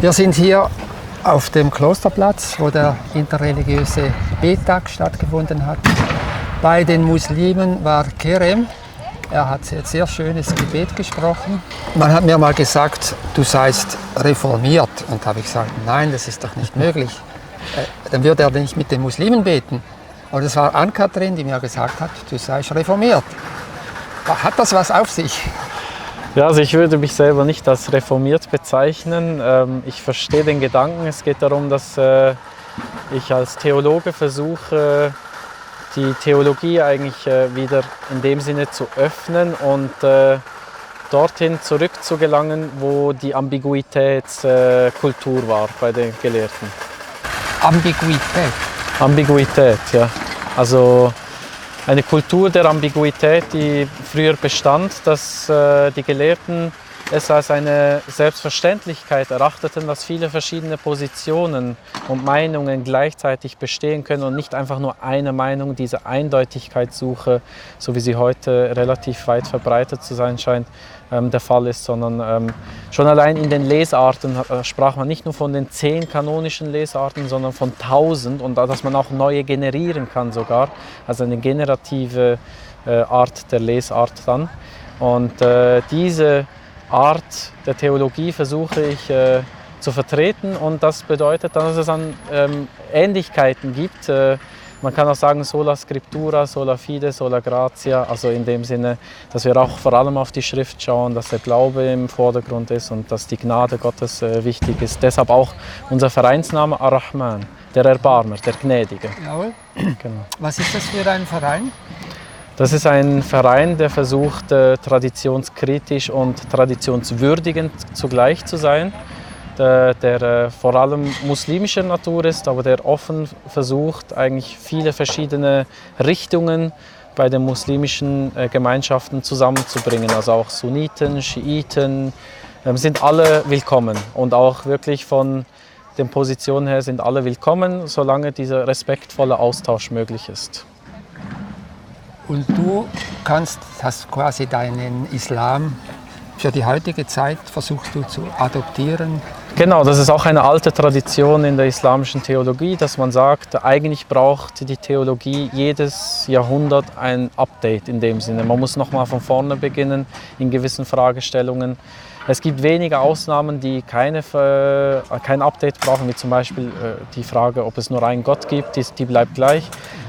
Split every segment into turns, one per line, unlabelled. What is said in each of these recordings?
Wir sind hier auf dem Klosterplatz, wo der interreligiöse Betag stattgefunden hat. Bei den Muslimen war Kerem. Er hat ein sehr schönes Gebet gesprochen. Man hat mir mal gesagt, du seist reformiert. Und da habe ich gesagt, nein, das ist doch nicht möglich. Äh, dann würde er nicht mit den Muslimen beten. Aber das war Ann-Kathrin, die mir gesagt hat, du seist reformiert. Hat das was auf sich?
Ja, also ich würde mich selber nicht als reformiert bezeichnen. Ähm, ich verstehe den Gedanken. Es geht darum, dass äh, ich als Theologe versuche, die Theologie eigentlich äh, wieder in dem Sinne zu öffnen und äh, dorthin zurückzugelangen, wo die Ambiguitätskultur war bei den Gelehrten.
Ambiguität?
Ambiguität, ja. Also eine Kultur der Ambiguität, die früher bestand, dass äh, die Gelehrten es als eine Selbstverständlichkeit erachteten, dass viele verschiedene Positionen und Meinungen gleichzeitig bestehen können und nicht einfach nur eine Meinung, diese Eindeutigkeitssuche, so wie sie heute relativ weit verbreitet zu sein scheint, ähm, der Fall ist, sondern ähm, schon allein in den Lesarten äh, sprach man nicht nur von den zehn kanonischen Lesarten, sondern von tausend und dass man auch neue generieren kann sogar, also eine generative äh, Art der Lesart dann. Und äh, diese Art der Theologie versuche ich äh, zu vertreten und das bedeutet dann, dass es dann ähm, Ähnlichkeiten gibt äh, man kann auch sagen sola scriptura, sola fide, sola gratia, also in dem Sinne, dass wir auch vor allem auf die Schrift schauen, dass der Glaube im Vordergrund ist und dass die Gnade Gottes äh, wichtig ist. Deshalb auch unser Vereinsname Ar-Rahman, der Erbarmer, der Gnädige.
Jawohl. Genau. Was ist das für ein Verein?
Das ist ein Verein, der versucht, äh, traditionskritisch und traditionswürdigend zugleich zu sein der, der äh, vor allem muslimischer Natur ist, aber der offen versucht, eigentlich viele verschiedene Richtungen bei den muslimischen äh, Gemeinschaften zusammenzubringen. Also auch Sunniten, Schiiten ähm, sind alle willkommen und auch wirklich von den Positionen her sind alle willkommen, solange dieser respektvolle Austausch möglich ist.
Und du kannst, hast quasi deinen Islam für die heutige Zeit versuchst du zu adoptieren?
Genau, das ist auch eine alte Tradition in der islamischen Theologie, dass man sagt, eigentlich braucht die Theologie jedes Jahrhundert ein Update in dem Sinne. Man muss nochmal von vorne beginnen in gewissen Fragestellungen. Es gibt wenige Ausnahmen, die keine, äh, kein Update brauchen, wie zum Beispiel äh, die Frage, ob es nur einen Gott gibt, die, die bleibt gleich.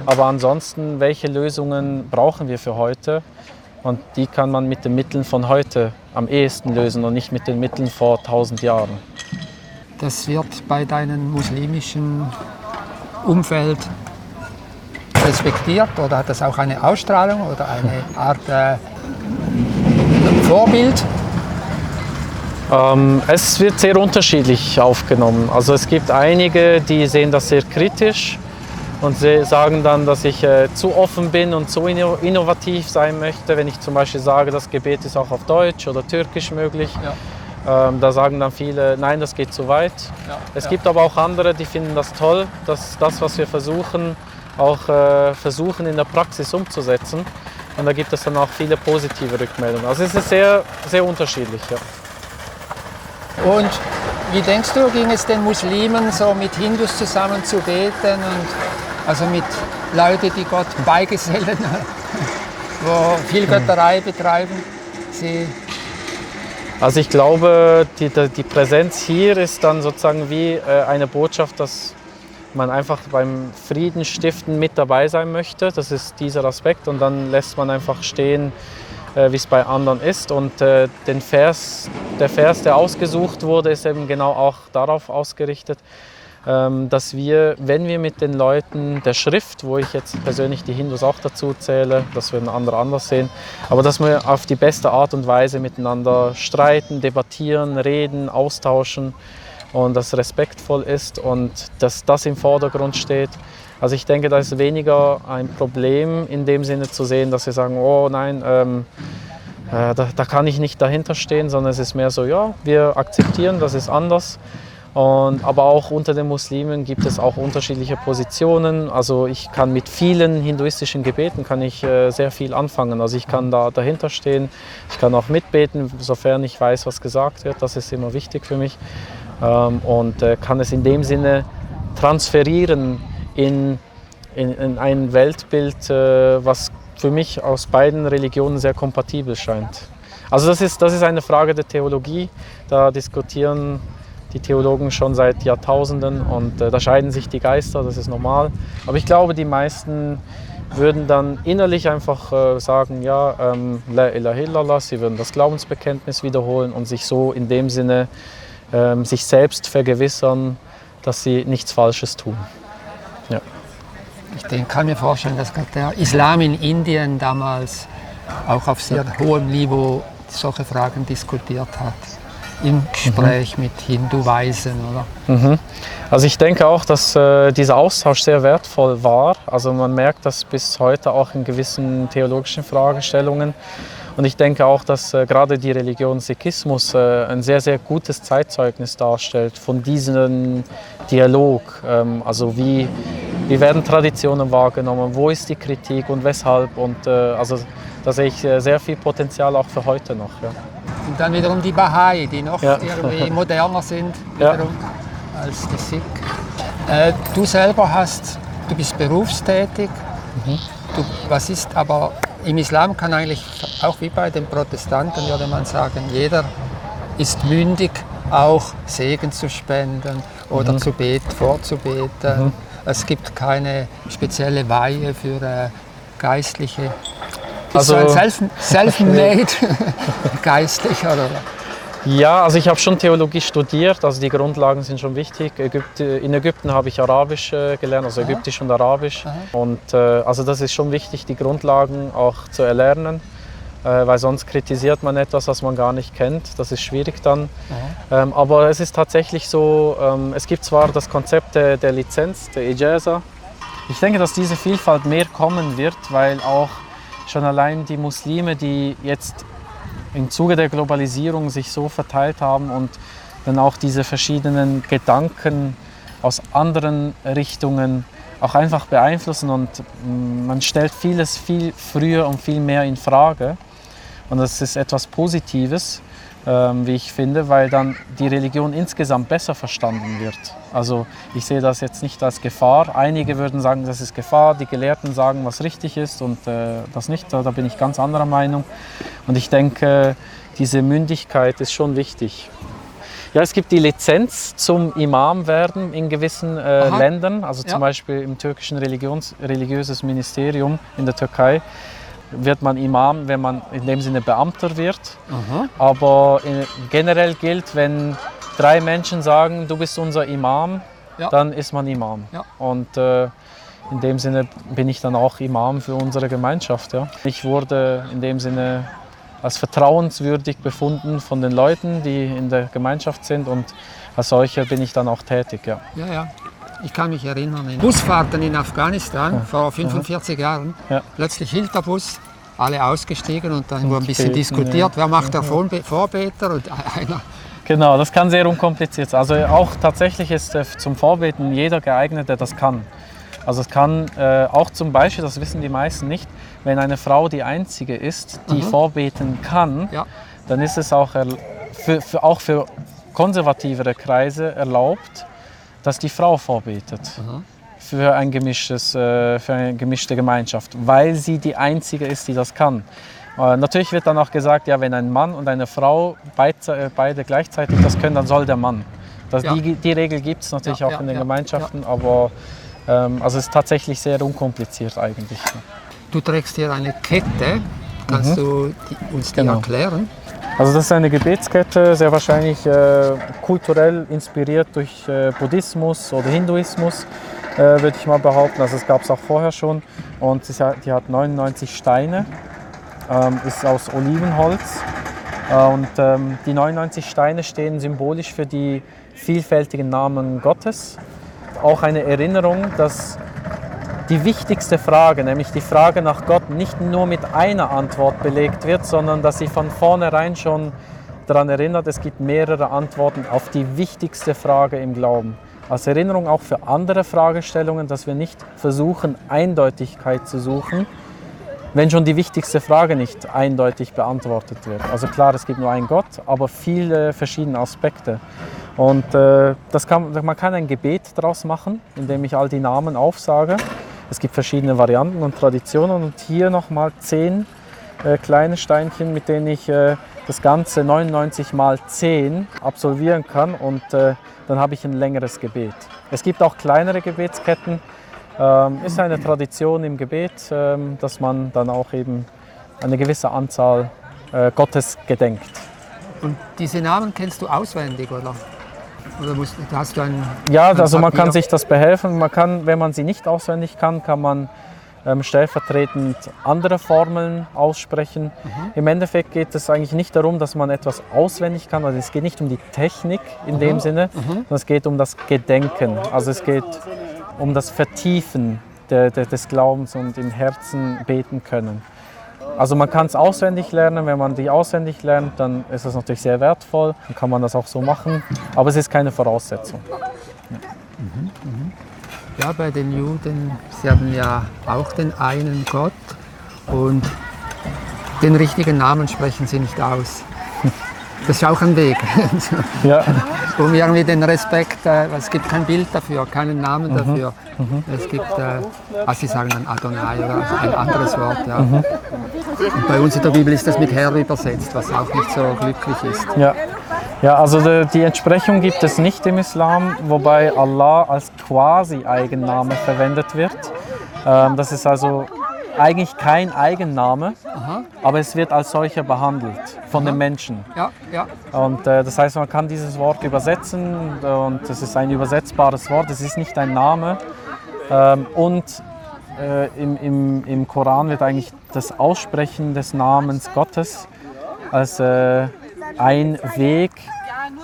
Aber ansonsten, welche Lösungen brauchen wir für heute? Und die kann man mit den Mitteln von heute am ehesten lösen und nicht mit den Mitteln vor 1000 Jahren.
Das wird bei deinem muslimischen Umfeld respektiert oder hat das auch eine Ausstrahlung oder eine Art äh, Vorbild?
Ähm, es wird sehr unterschiedlich aufgenommen. Also es gibt einige, die sehen das sehr kritisch und sagen dann, dass ich äh, zu offen bin und zu innovativ sein möchte, wenn ich zum Beispiel sage, das Gebet ist auch auf Deutsch oder Türkisch möglich. Ja. Ähm, da sagen dann viele, nein, das geht zu weit. Ja, es ja. gibt aber auch andere, die finden das toll, dass das, was wir versuchen, auch äh, versuchen in der Praxis umzusetzen. Und da gibt es dann auch viele positive Rückmeldungen. Also es ist sehr, sehr unterschiedlich. Ja.
Und wie denkst du, ging es den Muslimen so mit Hindus zusammen zu beten und also mit Leuten, die Gott beigesellen, wo viel. Götterei betreiben. Sie
also ich glaube, die, die Präsenz hier ist dann sozusagen wie äh, eine Botschaft, dass man einfach beim Friedensstiften mit dabei sein möchte. Das ist dieser Aspekt und dann lässt man einfach stehen, äh, wie es bei anderen ist. Und äh, den Vers, der Vers, der ausgesucht wurde, ist eben genau auch darauf ausgerichtet, dass wir, wenn wir mit den Leuten der Schrift, wo ich jetzt persönlich die Hindus auch dazu zähle, das würden andere anders sehen, aber dass wir auf die beste Art und Weise miteinander streiten, debattieren, reden, austauschen und das respektvoll ist und dass das im Vordergrund steht. Also ich denke, da ist weniger ein Problem in dem Sinne zu sehen, dass wir sagen, oh nein, ähm, äh, da, da kann ich nicht dahinter stehen, sondern es ist mehr so, ja, wir akzeptieren, das ist anders und, aber auch unter den Muslimen gibt es auch unterschiedliche Positionen. Also ich kann mit vielen hinduistischen Gebeten kann ich äh, sehr viel anfangen. Also ich kann da dahinter stehen, ich kann auch mitbeten, sofern ich weiß, was gesagt wird. Das ist immer wichtig für mich. ähm, und äh, kann es in dem Sinne transferieren in, in, in ein Weltbild, äh, was für mich aus beiden Religionen sehr kompatibel scheint. Also das ist, das ist eine Frage der Theologie. Da diskutieren die Theologen schon seit Jahrtausenden und äh, da scheiden sich die Geister, das ist normal. Aber ich glaube, die meisten würden dann innerlich einfach äh, sagen, ja, ähm, La ilaha illallah, sie würden das Glaubensbekenntnis wiederholen und sich so in dem Sinne ähm, sich selbst vergewissern, dass sie nichts Falsches tun. Ja.
Ich kann mir vorstellen, dass der Islam in Indien damals auch auf sehr hohem Niveau solche Fragen diskutiert hat im Gespräch mhm. mit Hindu-Weisen?
Mhm. Also ich denke auch, dass äh, dieser Austausch sehr wertvoll war. Also man merkt das bis heute auch in gewissen theologischen Fragestellungen. Und ich denke auch, dass äh, gerade die Religion Sikhismus äh, ein sehr, sehr gutes Zeitzeugnis darstellt von diesem Dialog. Ähm, also wie, wie werden Traditionen wahrgenommen, wo ist die Kritik und weshalb. Und äh, also da sehe ich äh, sehr viel Potenzial auch für heute noch. Ja.
Und dann wiederum die Bahai, die noch ja. irgendwie moderner sind wiederum ja. als die Sikh. Äh, du selber hast, du bist berufstätig. Mhm. Du, was ist aber im Islam kann eigentlich auch wie bei den Protestanten würde man sagen, jeder ist mündig, auch Segen zu spenden oder mhm. zu beten, vorzubeten. Mhm. Es gibt keine spezielle Weihe für äh, Geistliche. Also ein Self-made Geistlicher oder?
Ja, also ich habe schon Theologie studiert, also die Grundlagen sind schon wichtig. Ägypte, in Ägypten habe ich Arabisch äh, gelernt, also Ägyptisch und Arabisch. Aha. Und äh, also das ist schon wichtig, die Grundlagen auch zu erlernen, äh, weil sonst kritisiert man etwas, was man gar nicht kennt. Das ist schwierig dann. Ähm, aber es ist tatsächlich so, ähm, es gibt zwar das Konzept der, der Lizenz, der Ijaza. Ich denke, dass diese Vielfalt mehr kommen wird, weil auch schon allein die Muslime, die jetzt im Zuge der Globalisierung sich so verteilt haben und dann auch diese verschiedenen Gedanken aus anderen Richtungen auch einfach beeinflussen und mm, man stellt vieles viel früher und viel mehr in Frage. Und das ist etwas Positives wie ich finde, weil dann die Religion insgesamt besser verstanden wird. Also ich sehe das jetzt nicht als Gefahr. Einige würden sagen, das ist Gefahr, die Gelehrten sagen, was richtig ist und äh, das nicht. Da bin ich ganz anderer Meinung. Und ich denke, diese Mündigkeit ist schon wichtig. Ja, es gibt die Lizenz zum Imam werden in gewissen äh, Ländern, also zum ja. Beispiel im türkischen Religions religiöses Ministerium in der Türkei wird man Imam, wenn man in dem Sinne Beamter wird. Mhm. Aber generell gilt, wenn drei Menschen sagen, du bist unser Imam, ja. dann ist man Imam. Ja. Und äh, in dem Sinne bin ich dann auch Imam für unsere Gemeinschaft. Ja. Ich wurde in dem Sinne als vertrauenswürdig befunden von den Leuten, die in der Gemeinschaft sind und als solcher bin ich dann auch tätig. Ja.
Ja, ja. Ich kann mich erinnern, in Busfahrten in Afghanistan ja. vor 45 Jahren, ja. plötzlich hielt der Bus, alle ausgestiegen und dann wurde ein bisschen diskutiert, wer macht der Vorbeter und einer.
Genau, das kann sehr unkompliziert sein. Also auch tatsächlich ist äh, zum Vorbeten jeder geeignet, der das kann. Also es kann äh, auch zum Beispiel, das wissen die meisten nicht, wenn eine Frau die einzige ist, die mhm. vorbeten kann, ja. dann ist es auch, für, für, auch für konservativere Kreise erlaubt, dass die Frau vorbetet. Mhm. Für, ein gemischtes, äh, für eine gemischte Gemeinschaft, weil sie die Einzige ist, die das kann. Äh, natürlich wird dann auch gesagt, ja, wenn ein Mann und eine Frau beide, beide gleichzeitig das können, dann soll der Mann. Das, ja. die, die, Regel gibt es natürlich ja, auch ja, in den Gemeinschaften, aber ähm, also es ist tatsächlich sehr unkompliziert eigentlich.
Du trägst hier eine Kette, kannst mhm. du die, uns die genau. erklären?
Also das ist eine Gebetskette, sehr wahrscheinlich äh, kulturell inspiriert durch äh, Buddhismus oder Hinduismus, äh, würde ich mal behaupten. Also es gab es auch vorher schon und die hat 99 Steine, ähm, ist aus Olivenholz äh, und ähm, die 99 Steine stehen symbolisch für die vielfältigen Namen Gottes. Auch eine Erinnerung, dass die wichtigste Frage, nämlich die Frage nach Gott, nicht nur mit einer Antwort belegt wird, sondern dass sie von vornherein schon daran erinnert, es gibt mehrere Antworten auf die wichtigste Frage im Glauben. Als Erinnerung auch für andere Fragestellungen, dass wir nicht versuchen, Eindeutigkeit zu suchen, wenn schon die wichtigste Frage nicht eindeutig beantwortet wird. Also klar, es gibt nur einen Gott, aber viele verschiedene Aspekte. Und äh, das kann, man kann ein Gebet daraus machen, indem ich all die Namen aufsage. Es gibt verschiedene Varianten und Traditionen und hier nochmal zehn äh, kleine Steinchen, mit denen ich äh, das Ganze 99 mal 10 absolvieren kann und äh, dann habe ich ein längeres Gebet. Es gibt auch kleinere Gebetsketten. Ähm, ist eine Tradition im Gebet, ähm, dass man dann auch eben eine gewisse Anzahl äh, Gottes gedenkt.
Und diese Namen kennst du auswendig, oder? Oder musst, hast du ein,
Ja,
ein
also man
Papier?
kann sich das behelfen. Man kann, wenn man sie nicht auswendig kann, kann man ähm, stellvertretend andere Formeln aussprechen. Im Endeffekt geht es eigentlich nicht darum, dass man etwas auswendig kann. Also es geht nicht um die Technik in dem Sinne, sondern es geht um das Gedenken. Also es geht um das Vertiefen der, der, des Glaubens und im Herzen beten können. Also man kann es auswendig lernen. Wenn man die auswendig lernt, dann ist das natürlich sehr wertvoll. Dann kann man das auch so machen. Aber es ist keine Voraussetzung.
Ja, bei den Juden, sie haben ja auch den einen Gott und den richtigen Namen sprechen sie nicht aus. Das ist auch ein Weg,
Ja.
um irgendwie den Respekt, äh, es gibt kein Bild dafür, keinen Namen dafür. Es gibt, äh, also sie sagen dann Adonai oder ein anderes Wort. Ja. Und bei uns in der Bibel ist das mit Herr übersetzt, was auch nicht so glücklich ist.
Ja, ja also die, die Entsprechung gibt es nicht im Islam, wobei Allah als quasi Eigenname verwendet wird. Ähm, das ist also eigentlich kein Eigenname, aber es wird als solcher behandelt von den Menschen.
Ja, ja.
Und äh, das heißt, man kann dieses Wort übersetzen und es ist ein übersetzbares Wort, es ist nicht ein Name. Ähm, und äh, im, im, im Koran wird eigentlich das Aussprechen des Namens Gottes als äh, ein Weg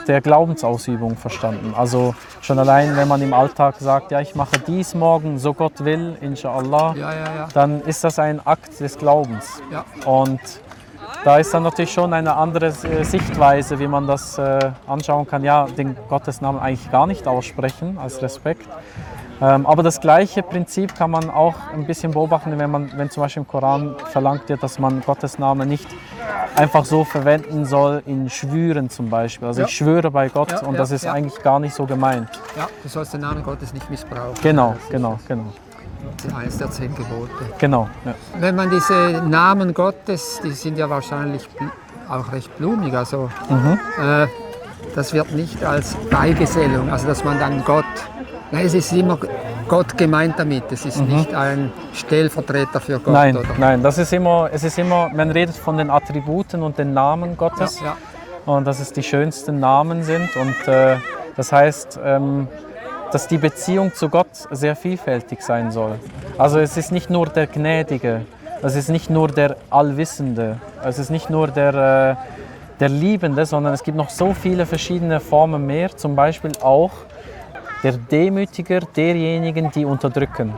der Glaubensausübung verstanden. Also schon allein, wenn man im Alltag sagt, ja, ich mache dies morgen, so Gott will, inshallah,
Ja, ja, ja.
dann ist das ein Akt des Glaubens. Und da ist dann natürlich schon eine andere äh, Sichtweise, wie man das äh, anschauen kann. Ja, den Gottesnamen eigentlich gar nicht aussprechen als Respekt. Ähm, aber das gleiche Prinzip kann man auch ein bisschen beobachten, wenn, man, wenn zum Beispiel im Koran verlangt wird, dass man Gottes Namen nicht einfach so verwenden soll in Schwüren zum Beispiel. Also
Ja.
ich schwöre bei Gott
Ja,
und
ja,
das ist eigentlich gar nicht so gemeint.
ja, du sollst den Namen Gottes nicht missbrauchen.
Genau, genau, genau.
Das ist eines der zehn Gebote.
Genau.
Wenn man diese Namen Gottes, die sind ja wahrscheinlich auch recht blumig, also äh, das wird nicht als Beigesellung, also dass man dann Gott, nein, es ist immer Gott gemeint damit, es ist nicht ein Stellvertreter für Gott.
Nein,
oder?
nein, das ist immer, es ist immer, man redet von den Attributen und den Namen Gottes.
Ja,
und dass es die schönsten Namen sind. Und äh, das heißt, ähm, dass die Beziehung zu Gott sehr vielfältig sein soll. Also es ist nicht nur der Gnädige, es ist nicht nur der Allwissende, es ist nicht nur der, äh, der Liebende, sondern es gibt noch so viele verschiedene Formen mehr. Zum Beispiel auch der Demütiger derjenigen, die unterdrücken.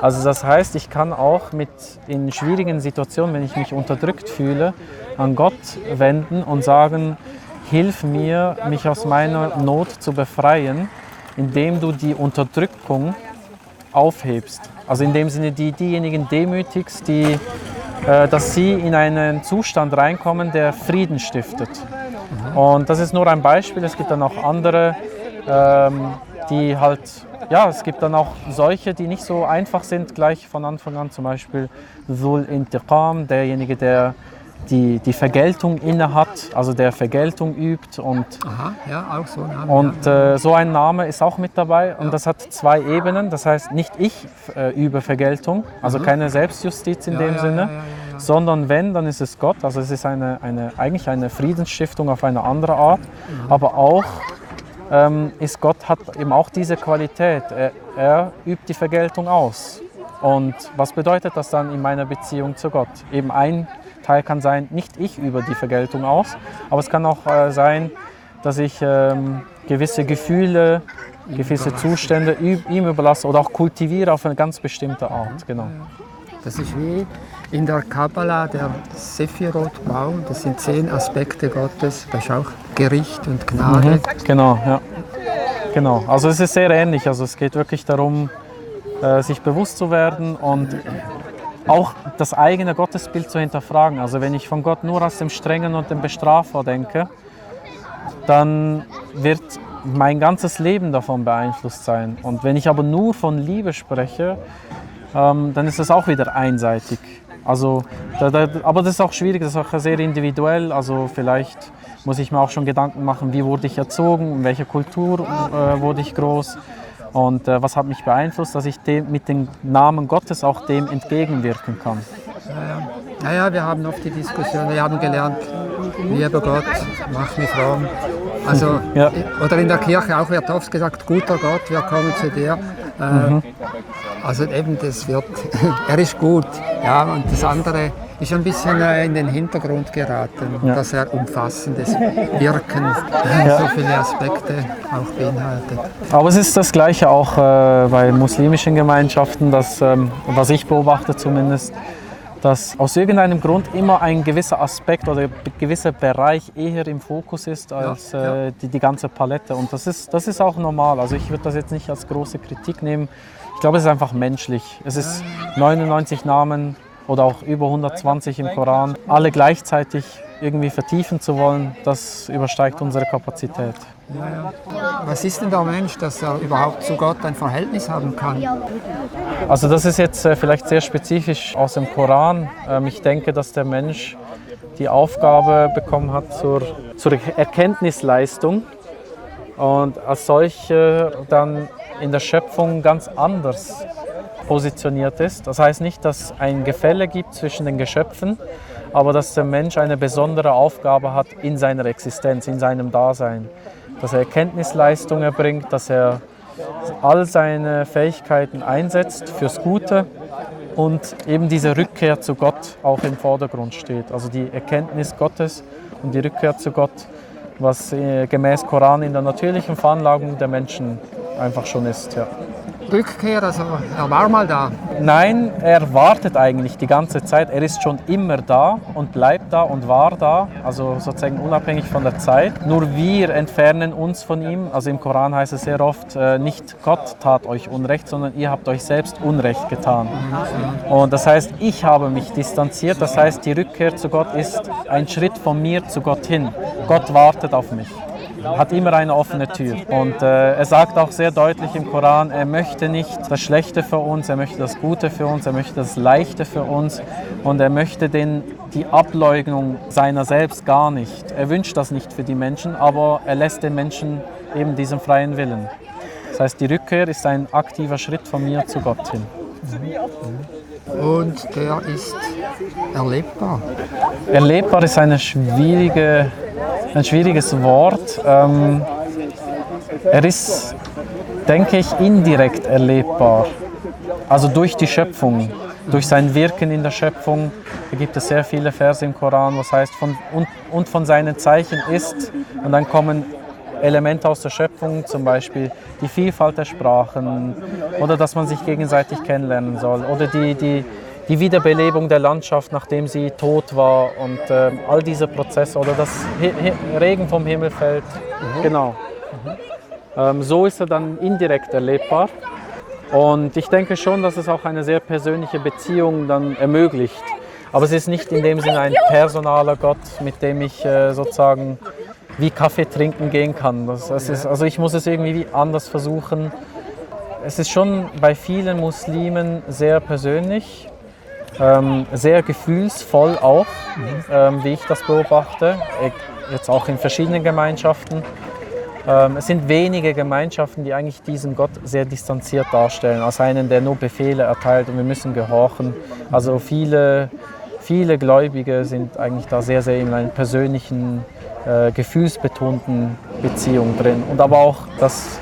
Also das heißt, ich kann auch mit in schwierigen Situationen, wenn ich mich unterdrückt fühle, an Gott wenden und sagen, hilf mir, mich aus meiner Not zu befreien, indem du die Unterdrückung aufhebst. Also in dem Sinne, die diejenigen demütigst, die, äh, dass sie in einen Zustand reinkommen, der Frieden stiftet. Und das ist nur ein Beispiel. Es gibt dann auch andere, ähm, die halt, ja, es gibt dann auch solche, die nicht so einfach sind gleich von Anfang an. Zum Beispiel Dhul Intiqam, derjenige, der die, die Vergeltung inne hat, also der Vergeltung übt und
Aha, ja, auch so ein Name.
und äh, so ein Name ist auch mit dabei und das hat zwei Ebenen. Das heißt, nicht ich äh, übe Vergeltung, also keine Selbstjustiz in
Ja,
dem
ja,
Sinne,
ja, ja, ja, ja.
sondern wenn, dann ist es Gott. Also es ist eine, eine, eigentlich eine Friedensstiftung auf eine andere Art,
Mhm.
aber auch ähm, ist Gott hat eben auch diese Qualität. Er, er übt die Vergeltung aus. Und was bedeutet das dann in meiner Beziehung zu Gott? Eben ein Teil kann sein, nicht ich übe die Vergeltung aus, aber es kann auch äh, sein, dass ich ähm, gewisse Gefühle, gewisse Zustände ihm überlasse oder auch kultiviere auf eine ganz bestimmte Art. Genau.
Das ist wie in der Kabbala der Sephirot-Baum. Das sind zehn Aspekte Gottes. Das ist auch Gericht und Gnade.
Genau, ja. Genau. Also es ist sehr ähnlich. Also es geht wirklich darum, äh, sich bewusst zu werden und auch das eigene Gottesbild zu hinterfragen. Also wenn ich von Gott nur als dem Strengen und dem Bestrafer denke, dann wird mein ganzes Leben davon beeinflusst sein. Und wenn ich aber nur von Liebe spreche, ähm, dann ist das auch wieder einseitig. Also, aber das ist auch schwierig, das ist auch sehr individuell. Also vielleicht muss ich mir auch schon Gedanken machen, wie wurde ich erzogen, in welcher Kultur äh, wurde ich groß und äh, was hat mich beeinflusst, dass ich dem, mit dem Namen Gottes auch dem entgegenwirken kann.
Naja, wir haben oft die Diskussion, wir haben gelernt, lieber Gott, mach mich fromm. Also,
Ja.
Oder in der Kirche auch wird oft gesagt, guter Gott, wir kommen zu dir. Äh,
Mhm.
Also eben, das wird, er ist gut. Ja, und das andere ist ein bisschen äh, in den Hintergrund geraten,
Ja.
dass er umfassendes Wirken, so viele Aspekte auch beinhaltet.
Aber es ist das Gleiche auch äh, bei muslimischen Gemeinschaften, dass, ähm, was ich beobachte zumindest, dass aus irgendeinem Grund immer ein gewisser Aspekt oder ein gewisser Bereich eher im Fokus ist als
ja.
äh, die, die ganze Palette. Und das ist, das ist auch normal. Also ich würde das jetzt nicht als große Kritik nehmen. Ich glaube, es ist einfach menschlich. Es ist 99 Namen oder auch über 120 im Koran. Alle gleichzeitig irgendwie vertiefen zu wollen, das übersteigt unsere Kapazität.
Was ist denn der Mensch, dass er überhaupt zu Gott ein Verhältnis haben kann?
Also das ist jetzt äh, vielleicht sehr spezifisch aus dem Koran. Ähm, ich denke, dass der Mensch die Aufgabe bekommen hat zur, zur Erkenntnisleistung und als solche dann in der Schöpfung ganz anders positioniert ist. Das heißt nicht, dass ein Gefälle gibt zwischen den Geschöpfen, aber dass der Mensch eine besondere Aufgabe hat in seiner Existenz, in seinem Dasein. Dass er Erkenntnisleistung erbringt, dass er all seine Fähigkeiten einsetzt fürs Gute und eben diese Rückkehr zu Gott auch im Vordergrund steht. Also die Erkenntnis Gottes und die Rückkehr zu Gott, was äh, gemäß Koran in der natürlichen Veranlagung der Menschen einfach schon ist. Ja.
Rückkehr, also er war mal da.
Nein, er wartet eigentlich die ganze Zeit. Er ist schon immer da und bleibt da und war da, also sozusagen unabhängig von der Zeit. Nur wir entfernen uns von ihm. Also im Koran heißt es sehr oft, äh, nicht Gott tat euch Unrecht, sondern ihr habt euch selbst Unrecht getan. Und das heißt, ich habe mich distanziert. Das heißt, die Rückkehr zu Gott ist ein Schritt von mir zu Gott hin. Gott wartet auf mich hat immer eine offene Tür. Und äh, er sagt auch sehr deutlich im Koran, er möchte nicht das Schlechte für uns, er möchte das Gute für uns, er möchte das Leichte für uns und er möchte den, die Ableugnung seiner selbst gar nicht. Er wünscht das nicht für die Menschen, aber er lässt den Menschen eben diesen freien Willen. Das heißt, die Rückkehr ist ein aktiver Schritt von mir zu Gott hin.
Und der ist erlebbar.
Erlebbar ist eine schwierige, ein schwieriges Wort. Ähm, er ist, denke ich, indirekt erlebbar. Also durch die Schöpfung, durch sein Wirken in der Schöpfung. Da gibt es sehr viele Verse im Koran, was heißt, von, und, und von seinen Zeichen ist. Und dann kommen Elemente aus der Schöpfung, zum Beispiel die Vielfalt der Sprachen oder dass man sich gegenseitig kennenlernen soll oder die, die, die Wiederbelebung der Landschaft, nachdem sie tot war und äh, all diese Prozesse oder dass Hi Hi Regen vom Himmel fällt. Genau. Ähm, so ist er dann indirekt erlebbar. Und ich denke schon, dass es auch eine sehr persönliche Beziehung dann ermöglicht. Aber es ist nicht in dem Sinne ein personaler Gott, mit dem ich äh, sozusagen wie Kaffee trinken gehen kann. Das, das ist, also ich muss es irgendwie anders versuchen. Es ist schon bei vielen Muslimen sehr persönlich, ähm, sehr gefühlsvoll auch, ähm, wie ich das beobachte, jetzt auch in verschiedenen Gemeinschaften. Ähm, es sind wenige Gemeinschaften, die eigentlich diesen Gott sehr distanziert darstellen, als einen, der nur Befehle erteilt und wir müssen gehorchen. Also viele, viele Gläubige sind eigentlich da sehr, sehr in einer persönlichen, äh, gefühlsbetonten Beziehung drin. Und aber auch, dass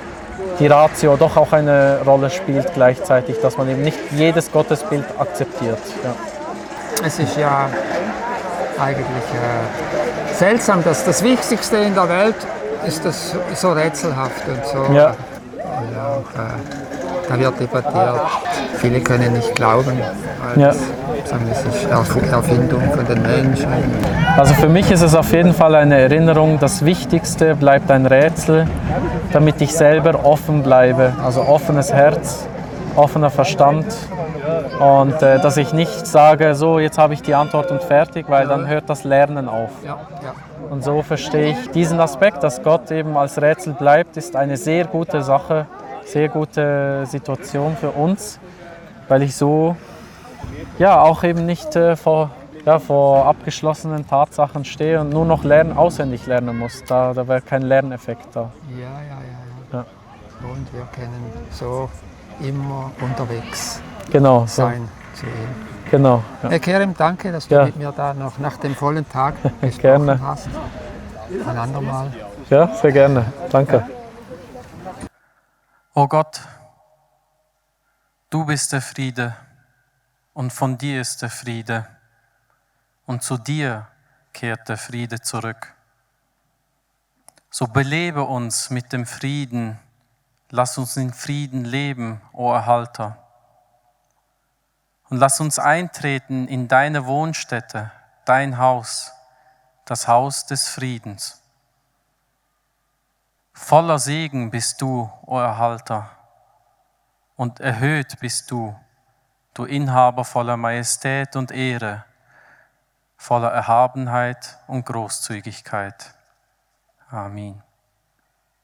die Ratio doch auch eine Rolle spielt gleichzeitig, dass man eben nicht jedes Gottesbild akzeptiert. Ja.
Es ist ja eigentlich äh, seltsam, dass das Wichtigste in der Welt ist das so rätselhaft und so.
Ja.
Und äh, da wird debattiert. Viele können nicht glauben, weil
Ja.
Sagen, das ist Erf- Erfindung von den Menschen.
Also für mich ist es auf jeden Fall eine Erinnerung, das Wichtigste bleibt ein Rätsel, damit ich selber offen bleibe. Also offenes Herz, offener Verstand Und äh, dass ich nicht sage, so jetzt habe ich die Antwort und fertig, weil dann hört das Lernen auf.
Ja, ja.
Und so verstehe ich diesen Aspekt, dass Gott eben als Rätsel bleibt, ist eine sehr gute Sache, sehr gute Situation für uns, weil ich so ja auch eben nicht äh, vor, ja, vor abgeschlossenen Tatsachen stehe und nur noch lernen, auswendig lernen muss. Da, da wäre kein Lerneffekt da.
Ja, ja, ja, ja.
Ja.
Und wir können so immer unterwegs
Genau, so,
sein ihm.
genau. Ja.
Herr Kerem, danke, dass du
Ja.
mit mir da noch nach dem vollen Tag gesprochen
Gerne.
hast. Ein andermal.
ja, sehr gerne. Danke.
O Gott, du bist der Friede und von dir ist der Friede und zu dir kehrt der Friede zurück. So belebe uns mit dem Frieden, lass uns in Frieden leben, o Erhalter. Und lass uns eintreten in deine Wohnstätte, dein Haus, das Haus des Friedens. Voller Segen bist du, o Erhalter, und erhöht bist du, du Inhaber voller Majestät und Ehre, voller Erhabenheit und Großzügigkeit. Amen.